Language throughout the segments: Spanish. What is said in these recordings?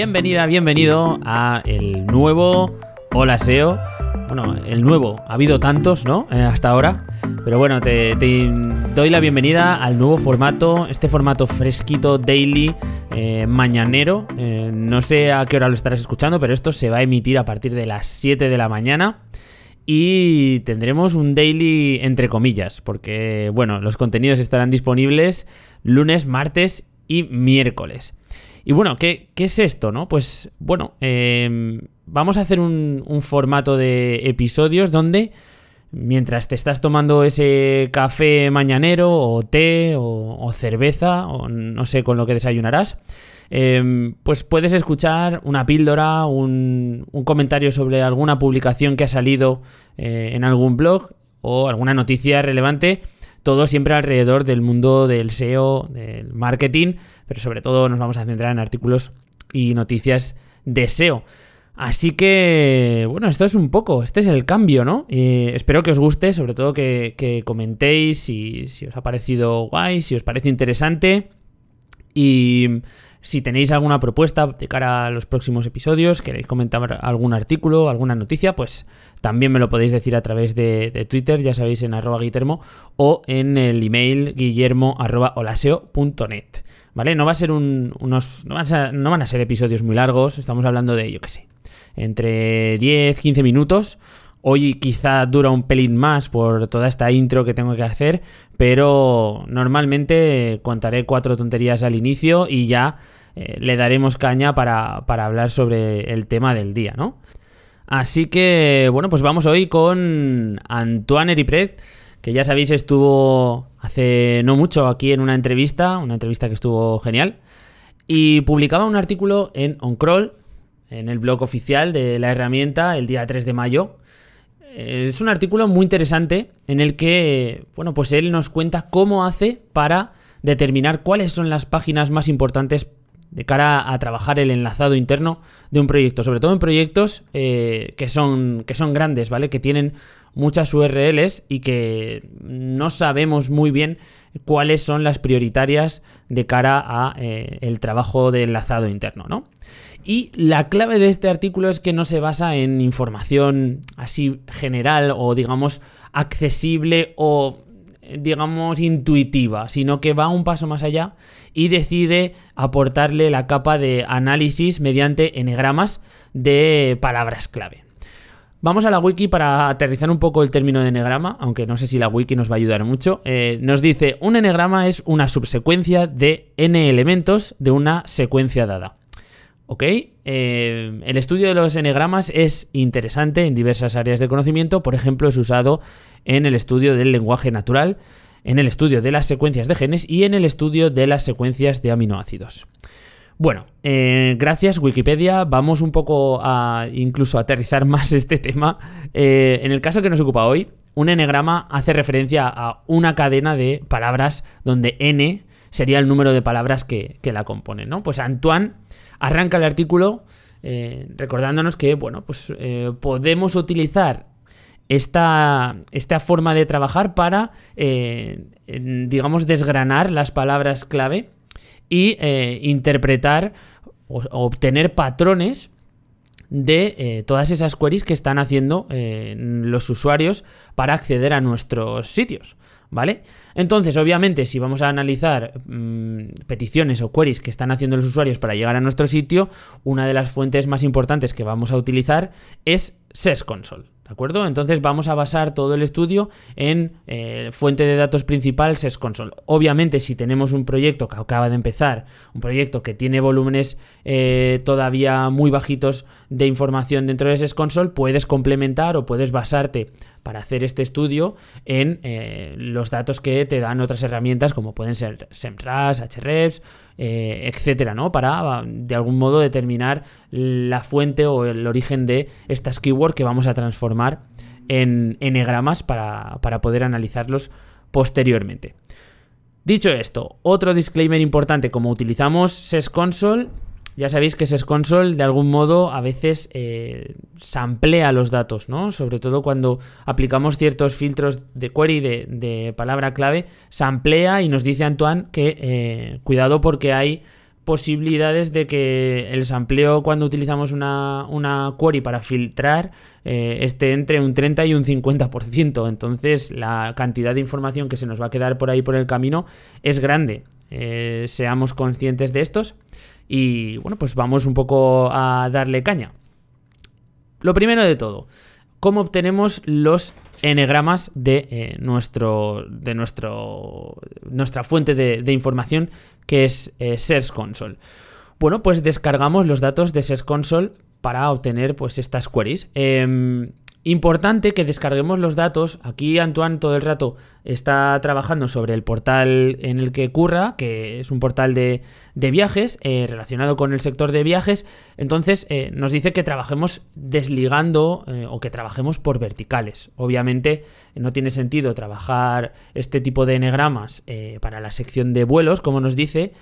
Bienvenida, bienvenido a el nuevo Hola SEO. Bueno, el nuevo, ha habido tantos, ¿no? Eh, hasta ahora. Pero bueno, te, doy la bienvenida al nuevo formato, este formato fresquito, daily, eh, mañanero. Eh, no sé a qué hora lo estarás escuchando, pero esto se va a emitir a partir de las 7 de la mañana. Y tendremos un daily entre comillas, porque bueno, los contenidos estarán disponibles lunes, martes y miércoles. Y bueno, ¿qué, es esto, no? Pues bueno, em, vamos a hacer un, formato de episodios donde mientras te estás tomando ese café mañanero o té o, cerveza o no sé con lo que desayunarás, em, pues puedes escuchar una píldora, un, comentario sobre alguna publicación que ha salido eh, en algún blog o alguna noticia relevante todo siempre alrededor del mundo del SEO, del marketing, pero sobre todo nos vamos a centrar en artículos y noticias de SEO. Así que, bueno, esto es un poco, este es el cambio, ¿no? espero que os guste, sobre todo que, comentéis si, si, os ha parecido guay, si os parece interesante. Y si tenéis alguna propuesta de cara a los próximos episodios, queréis comentar algún artículo, alguna noticia, pues también me lo podéis decir a través de, Twitter, ya sabéis, en arroba guillermo, o en el email guillermo ¿Vale? No va a ser un, unos. No van, a, no van a ser episodios muy largos. Estamos hablando de, yo qué sé. Entre 10, 15 minutos. Hoy quizá dura un pelín más por toda esta intro que tengo que hacer, pero normalmente contaré cuatro tonterías al inicio y ya eh, le daremos caña para, hablar sobre el tema del día, ¿no? Así que, bueno, pues vamos hoy con Antoine Eripret, que ya sabéis estuvo hace no mucho aquí en una entrevista, una entrevista que estuvo genial, y publicaba un artículo en OnCrawl, en el blog oficial de la herramienta, el día 3 de mayo, es un artículo muy interesante en el que, bueno, pues él nos cuenta cómo hace para determinar cuáles son las páginas más importantes de cara a trabajar el enlazado interno de un proyecto, sobre todo en proyectos eh, que, son, que son grandes, ¿vale? Que tienen muchas URLs y que no sabemos muy bien cuáles son las prioritarias de cara a eh, el trabajo de enlazado interno, ¿no? Y la clave de este artículo es que no se basa en información así general o digamos accesible o digamos intuitiva, sino que va un paso más allá y decide aportarle la capa de análisis mediante enegramas de palabras clave. Vamos a la wiki para aterrizar un poco el término de enegrama, aunque no sé si la wiki nos va a ayudar mucho. Eh, nos dice, un enegrama es una subsecuencia de n elementos de una secuencia dada. ¿Ok? Eh, el estudio de los enegramas es interesante en diversas áreas de conocimiento, por ejemplo, es usado en el estudio del lenguaje natural, en el estudio de las secuencias de genes y en el estudio de las secuencias de aminoácidos. Bueno, eh, gracias Wikipedia, vamos un poco a incluso aterrizar más este tema. Eh, en el caso que nos ocupa hoy, un enegrama hace referencia a una cadena de palabras donde n sería el número de palabras que, que la componen, ¿no? Pues Antoine arranca el artículo eh, recordándonos que, bueno, pues eh, podemos utilizar esta, esta, forma de trabajar para, eh, digamos, desgranar las palabras clave y interpretar o obtener patrones de todas esas queries que están haciendo los usuarios para acceder a nuestros sitios. ¿Vale? Entonces, obviamente, si vamos a analizar mm, peticiones o queries que están haciendo los usuarios para llegar a nuestro sitio, una de las fuentes más importantes que vamos a utilizar es SES Console. ¿De acuerdo? Entonces vamos a basar todo el estudio en eh, fuente de datos principal SES Console. Obviamente, si tenemos un proyecto que acaba de empezar, un proyecto que tiene volúmenes eh, todavía muy bajitos de información dentro de SES Console, puedes complementar o puedes basarte para hacer este estudio en eh, los datos que te dan otras herramientas como pueden ser SEMrush, Hrefs, eh, etcétera, ¿no? Para de algún modo determinar la fuente o el origen de estas keywords que vamos a transformar en enegramas para, para poder analizarlos posteriormente. Dicho esto, otro disclaimer importante, como utilizamos SES Console, ya sabéis que SES Console de algún modo a veces eh, samplea los datos, ¿no? Sobre todo cuando aplicamos ciertos filtros de query de, palabra clave, samplea y nos dice Antoine que eh, cuidado porque hay posibilidades de que el sampleo cuando utilizamos una, una query para filtrar eh, esté entre un 30 y un 50%. Entonces la cantidad de información que se nos va a quedar por ahí por el camino es grande. Seamos conscientes de estos y bueno, pues vamos un poco a darle caña. Lo primero de todo, ¿cómo obtenemos los enegramas de eh, nuestro de nuestro nuestra fuente de, información que es eh, Search Console. Bueno, pues descargamos los datos de Search Console para obtener pues estas queries. Em, Importante que descarguemos los datos. Aquí Antoine todo el rato está trabajando sobre el portal en el que curra, que es un portal de, viajes eh, relacionado con el sector de viajes. Entonces eh, nos dice que trabajemos desligando eh, o que trabajemos por verticales. Obviamente no tiene sentido trabajar este tipo de enegramas para la sección de vuelos, como nos dice,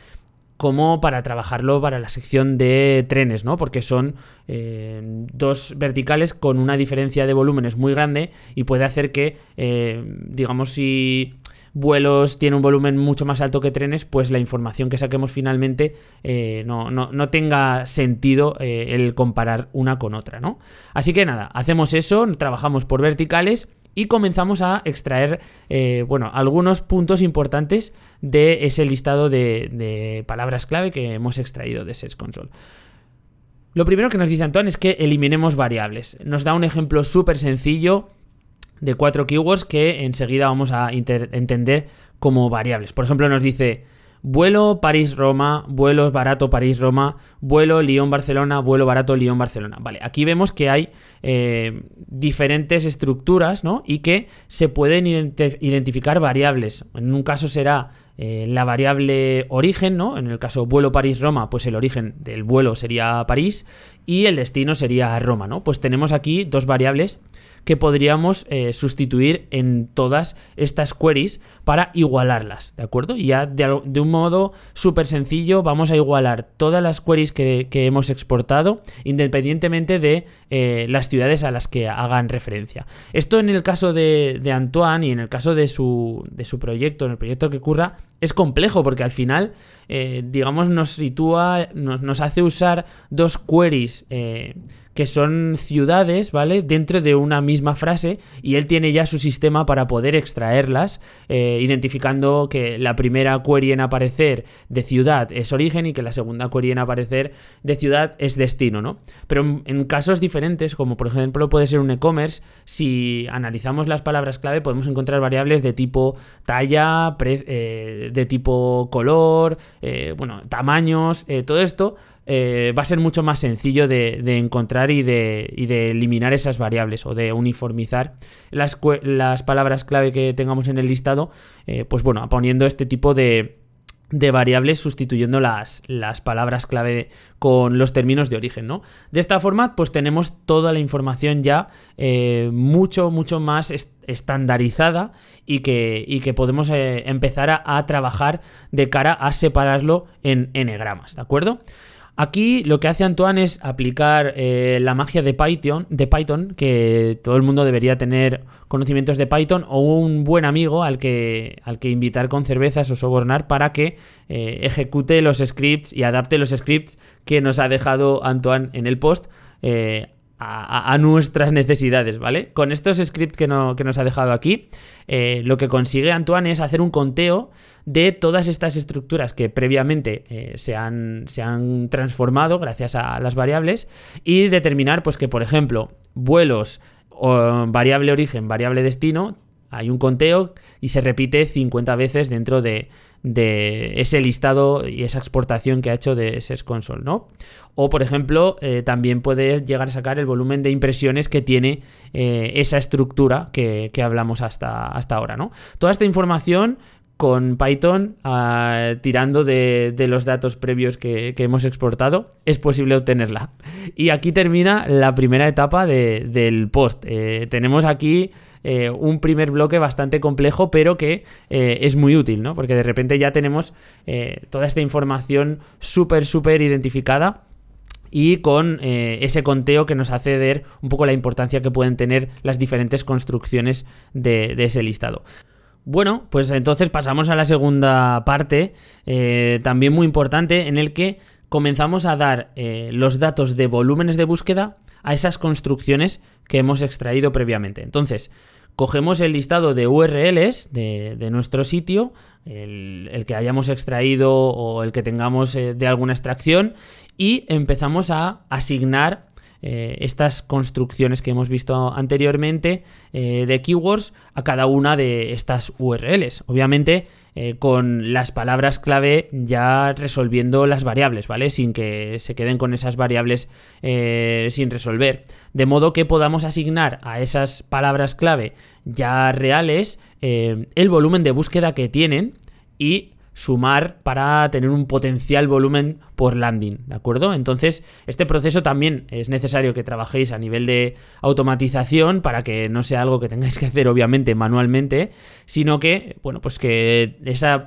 como para trabajarlo para la sección de trenes, ¿no? Porque son eh, dos verticales con una diferencia de volúmenes muy grande y puede hacer que, eh, digamos, si vuelos tiene un volumen mucho más alto que trenes, pues la información que saquemos finalmente eh, no, no, tenga sentido el comparar una con otra, ¿no? Así que nada, hacemos eso, trabajamos por verticales y comenzamos a extraer, eh, bueno, algunos puntos importantes de ese listado de, palabras clave que hemos extraído de Search Console. Lo primero que nos dice Antoine es que eliminemos variables. Nos da un ejemplo súper sencillo de cuatro keywords que enseguida vamos a entender como variables. Por ejemplo, nos dice Vuelo París-Roma, vuelos barato París-Roma, vuelo Lyon-Barcelona, vuelo barato Lyon-Barcelona. Vale, aquí vemos que hay eh, diferentes estructuras, ¿no? Y que se pueden identificar variables. En un caso será eh, la variable origen, ¿no? En el caso vuelo París-Roma, pues el origen del vuelo sería París y el destino sería Roma, ¿no? Pues tenemos aquí dos variables que podríamos eh, sustituir en todas estas queries para igualarlas, ¿de acuerdo? Y ya de, un modo súper sencillo vamos a igualar todas las queries que, hemos exportado independientemente de eh, las ciudades a las que hagan referencia. Esto en el caso de, Antoine y en el caso de su, de su proyecto, en el proyecto que ocurra, es complejo porque al final, eh, digamos, nos sitúa, nos, hace usar dos queries que son ciudades, ¿vale? Dentro de una misma frase y él tiene ya su sistema para poder extraerlas, eh, identificando que la primera query en aparecer de ciudad es origen y que la segunda query en aparecer de ciudad es destino, ¿no? Pero en, casos diferentes, como por ejemplo puede ser un e-commerce, si analizamos las palabras clave podemos encontrar variables de tipo talla, eh, de tipo color, eh, bueno, tamaños, todo esto eh, va a ser mucho más sencillo de, encontrar y de, eliminar esas variables o de uniformizar las, palabras clave que tengamos en el listado, eh, pues bueno, poniendo este tipo de, variables sustituyendo las, palabras clave con los términos de origen, ¿no? De esta forma, pues tenemos toda la información ya eh, mucho, mucho más estandarizada y que, que podemos empezar a, trabajar de cara a separarlo en enegramas, ¿de acuerdo? Aquí lo que hace Antoine es aplicar eh, la magia de Python, de Python, que todo el mundo debería tener conocimientos de Python o un buen amigo al que, al que invitar con cervezas o sobornar para que eh, ejecute los scripts y adapte los scripts que nos ha dejado Antoine en el post. Eh, a, nuestras necesidades, ¿vale? Con estos scripts que, que nos ha dejado aquí, lo que consigue Antoine es hacer un conteo de todas estas estructuras que previamente eh, se, han, se, han, transformado gracias a las variables y determinar pues que por ejemplo vuelos variable origen, variable destino, hay un conteo y se repite 50 veces dentro de, ese listado y esa exportación que ha hecho de Search Console, ¿no? O, por ejemplo, eh, también puede llegar a sacar el volumen de impresiones que tiene eh, esa estructura que, que, hablamos hasta, hasta ahora, ¿no? Toda esta información con Python ah, tirando de, los datos previos que, hemos exportado, es posible obtenerla. Y aquí termina la primera etapa del post. Eh, tenemos aquí eh, un primer bloque bastante complejo, pero que eh, es muy útil, ¿no? Porque de repente ya tenemos toda esta información súper, súper identificada y con ese conteo que nos hace ver un poco la importancia que pueden tener las diferentes construcciones de ese listado. Bueno, pues entonces pasamos a la segunda parte, eh, también muy importante, en el que comenzamos a dar eh, los datos de volúmenes de búsqueda a esas construcciones que hemos extraído previamente. Entonces, cogemos el listado de URLs de, nuestro sitio, el, que hayamos extraído o el que tengamos eh, de alguna extracción, y empezamos a asignar eh, estas construcciones que hemos visto anteriormente eh, de keywords a cada una de estas URLs. Obviamente eh, con las palabras clave ya resolviendo las variables, ¿vale? Sin que se queden con esas variables sin resolver. De modo que podamos asignar a esas palabras clave ya reales el volumen de búsqueda que tienen y sumar para tener un potencial volumen por landing, ¿de acuerdo? Entonces, este proceso también es necesario que trabajéis a nivel de automatización para que no sea algo que tengáis que hacer obviamente manualmente, sino que, bueno, pues que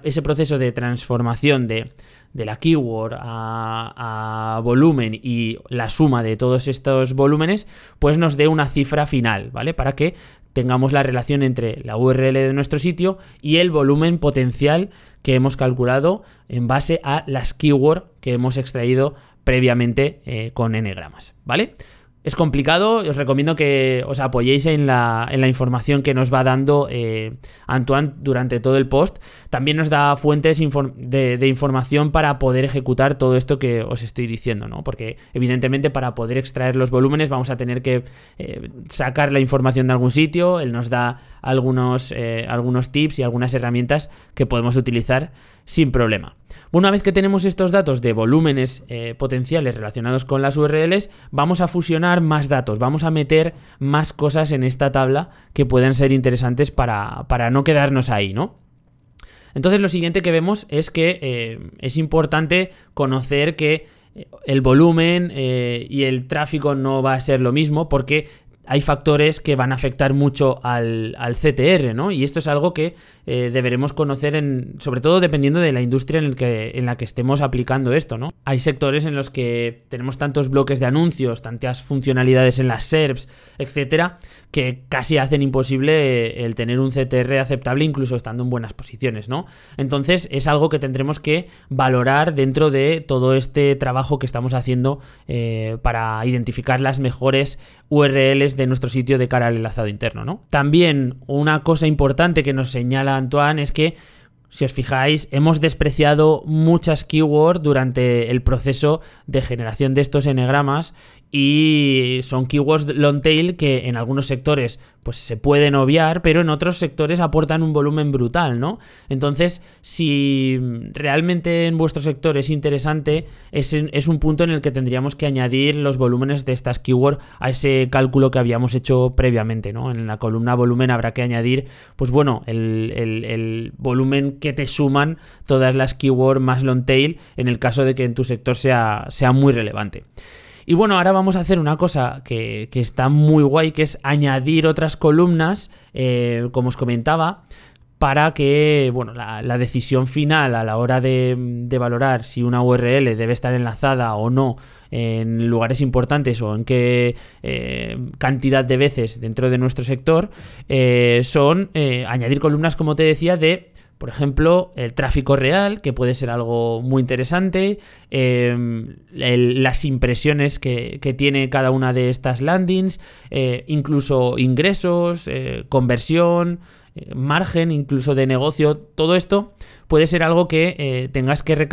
ese proceso de transformación de, la keyword a, a, volumen y la suma de todos estos volúmenes, pues nos dé una cifra final, ¿vale? Para que tengamos la relación entre la URL de nuestro sitio y el volumen potencial que hemos calculado en base a las keywords que hemos extraído previamente eh, con n-gramas, ¿vale? Es complicado, os recomiendo que os apoyéis en la, información que nos va dando eh, Antoine durante todo el post. También nos da fuentes de, información para poder ejecutar todo esto que os estoy diciendo, ¿no? Porque evidentemente para poder extraer los volúmenes vamos a tener que eh, sacar la información de algún sitio. Él nos da algunos, eh, algunos tips y algunas herramientas que podemos utilizar sin problema. Una vez que tenemos estos datos de volúmenes potenciales relacionados con las URLs, vamos a fusionar más datos, vamos a meter más cosas en esta tabla que pueden ser interesantes para, no quedarnos ahí, ¿no? Entonces lo siguiente que vemos es que eh, es importante conocer que eh, el volumen y el tráfico no va a ser lo mismo porque hay factores que van a afectar mucho al, CTR, ¿no? Y esto es algo que eh, deberemos conocer, en, sobre todo dependiendo de la industria en, en la que estemos aplicando esto, ¿no? Hay sectores en los que tenemos tantos bloques de anuncios, tantas funcionalidades en las SERPs, etcétera, que casi hacen imposible el tener un CTR aceptable incluso estando en buenas posiciones, ¿no? Entonces es algo que tendremos que valorar dentro de todo este trabajo que estamos haciendo eh, para identificar las mejores URLs de nuestro sitio de cara al enlazado interno, ¿no? También una cosa importante que nos señala Antoine es que si os fijáis, hemos despreciado muchas keywords durante el proceso de generación de estos enegramas y son keywords long tail que en algunos sectores pues se pueden obviar, pero en otros sectores aportan un volumen brutal, ¿no? Entonces, si realmente en vuestro sector es interesante, es, es un punto en el que tendríamos que añadir los volúmenes de estas keywords a ese cálculo que habíamos hecho previamente, ¿no? En la columna volumen habrá que añadir, pues bueno, el, el volumen que te suman todas las keywords más long tail en el caso de que en tu sector sea, sea muy relevante. Y bueno, ahora vamos a hacer una cosa que, está muy guay, que es añadir otras columnas, eh, como os comentaba, para que bueno, la, decisión final a la hora de, valorar si una URL debe estar enlazada o no en lugares importantes o en qué eh, cantidad de veces dentro de nuestro sector, eh, son añadir columnas, como te decía, de por ejemplo, el tráfico real, que puede ser algo muy interesante, em, las impresiones que, tiene cada una de estas landings, eh, incluso ingresos, eh, conversión, eh, margen incluso de negocio, todo esto puede ser algo que tengas que,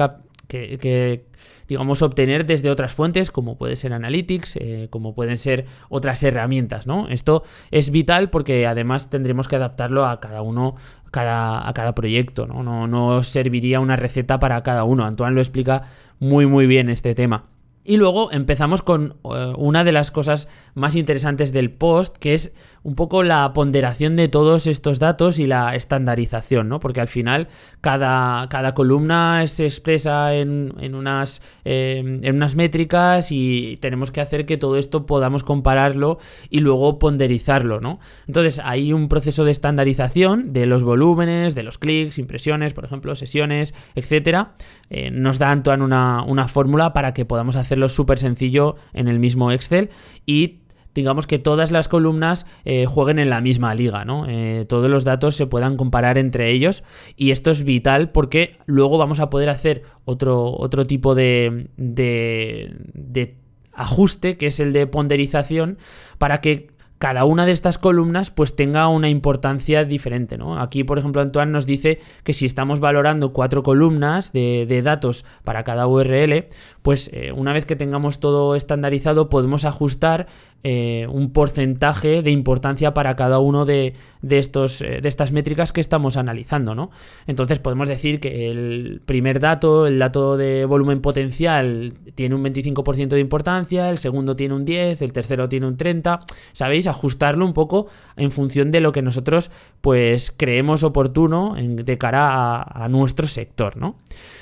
que, digamos, obtener desde otras fuentes, como puede ser Analytics, como pueden ser otras herramientas, ¿no? Esto es vital porque además tendremos que adaptarlo a cada uno cada, a cada proyecto, ¿no? ¿no? No serviría una receta para cada uno. Antoine lo explica muy muy bien este tema. Y luego empezamos con eh, una de las cosas más interesantes del post, que es un poco la ponderación de todos estos datos y la estandarización, ¿no? Porque al final cada, cada columna se expresa en, unas, em, en unas métricas y tenemos que hacer que todo esto podamos compararlo y luego ponderizarlo, ¿no? Entonces hay un proceso de estandarización de los volúmenes, de los clics, impresiones, por ejemplo, sesiones, etcétera. Eh, nos da Antoine una, una fórmula para que podamos hacerlo súper sencillo en el mismo Excel y digamos que todas las columnas eh, jueguen en la misma liga, ¿no? Eh, todos los datos se puedan comparar entre ellos y esto es vital porque luego vamos a poder hacer otro, otro tipo de, de, de ajuste que es el de ponderización para que cada una de estas columnas pues tenga una importancia diferente, ¿no? Aquí, por ejemplo, Antoine nos dice que si estamos valorando cuatro columnas de, datos para cada URL, pues eh, una vez que tengamos todo estandarizado podemos ajustar eh, un porcentaje de importancia para cada uno de, estos, eh, de estas métricas que estamos analizando, ¿no? Entonces podemos decir que el primer dato, el dato de volumen potencial, tiene un 25% de importancia, el segundo tiene un 10, el tercero tiene un 30, ¿sabéis? Ajustarlo un poco en función de lo que nosotros pues creemos oportuno de cara a, nuestro sector, ¿no?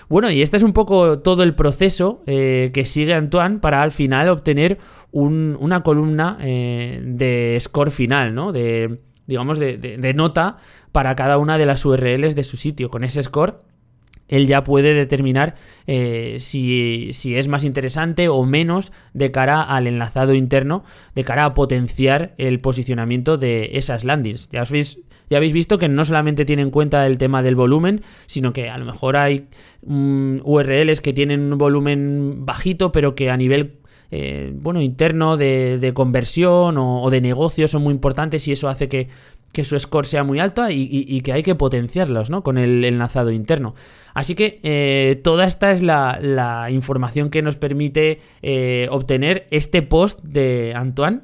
Bueno, y este es un poco todo el proceso eh, que sigue Antoine para al final obtener una columna eh, de score final, ¿no? De, digamos, de, nota para cada una de las URLs de su sitio. Con ese score él ya puede determinar eh, si, es más interesante o menos de cara al enlazado interno, de cara a potenciar el posicionamiento de esas landings. Ya, habéis, visto que no solamente tiene en cuenta el tema del volumen, sino que a lo mejor hay mm, URLs que tienen un volumen bajito, pero que a nivel eh, bueno, interno de, conversión o, de negocio son muy importantes y eso hace que, su score sea muy alto y, que hay que potenciarlos ¿no? con el enlazado interno. Así que eh, toda esta es la, información que nos permite eh, obtener este post de Antoine.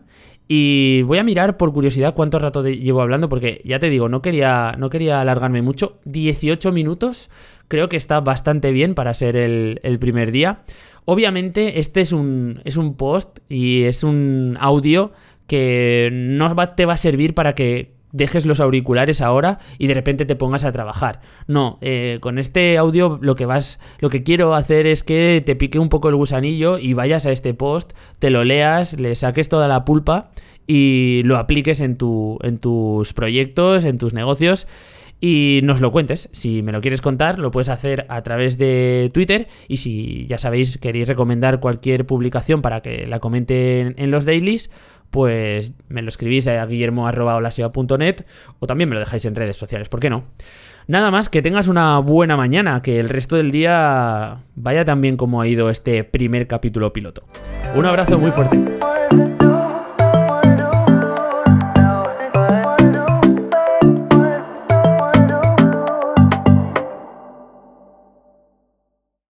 Y voy a mirar por curiosidad cuánto rato llevo hablando, porque ya te digo, no quería, no quería alargarme mucho. 18 minutos, creo que está bastante bien para ser el primer día. Obviamente, este es un, es un post y es un audio que no te va a servir para que dejes los auriculares ahora y de repente te pongas a trabajar. No, eh, con este audio lo que vas, lo que quiero hacer es que te pique un poco el gusanillo y vayas a este post, te lo leas, le saques toda la pulpa y lo apliques en, tu, en tus proyectos, en tus negocios y nos lo cuentes. Si me lo quieres contar, lo puedes hacer a través de Twitter y si ya sabéis, queréis recomendar cualquier publicación para que la comenten en los dailies, pues me lo escribís a guillermo.olaseo.net o también me lo dejáis en redes sociales, ¿por qué no? Nada más, que tengas una buena mañana, que el resto del día vaya tan bien como ha ido este primer capítulo piloto. Un abrazo muy fuerte.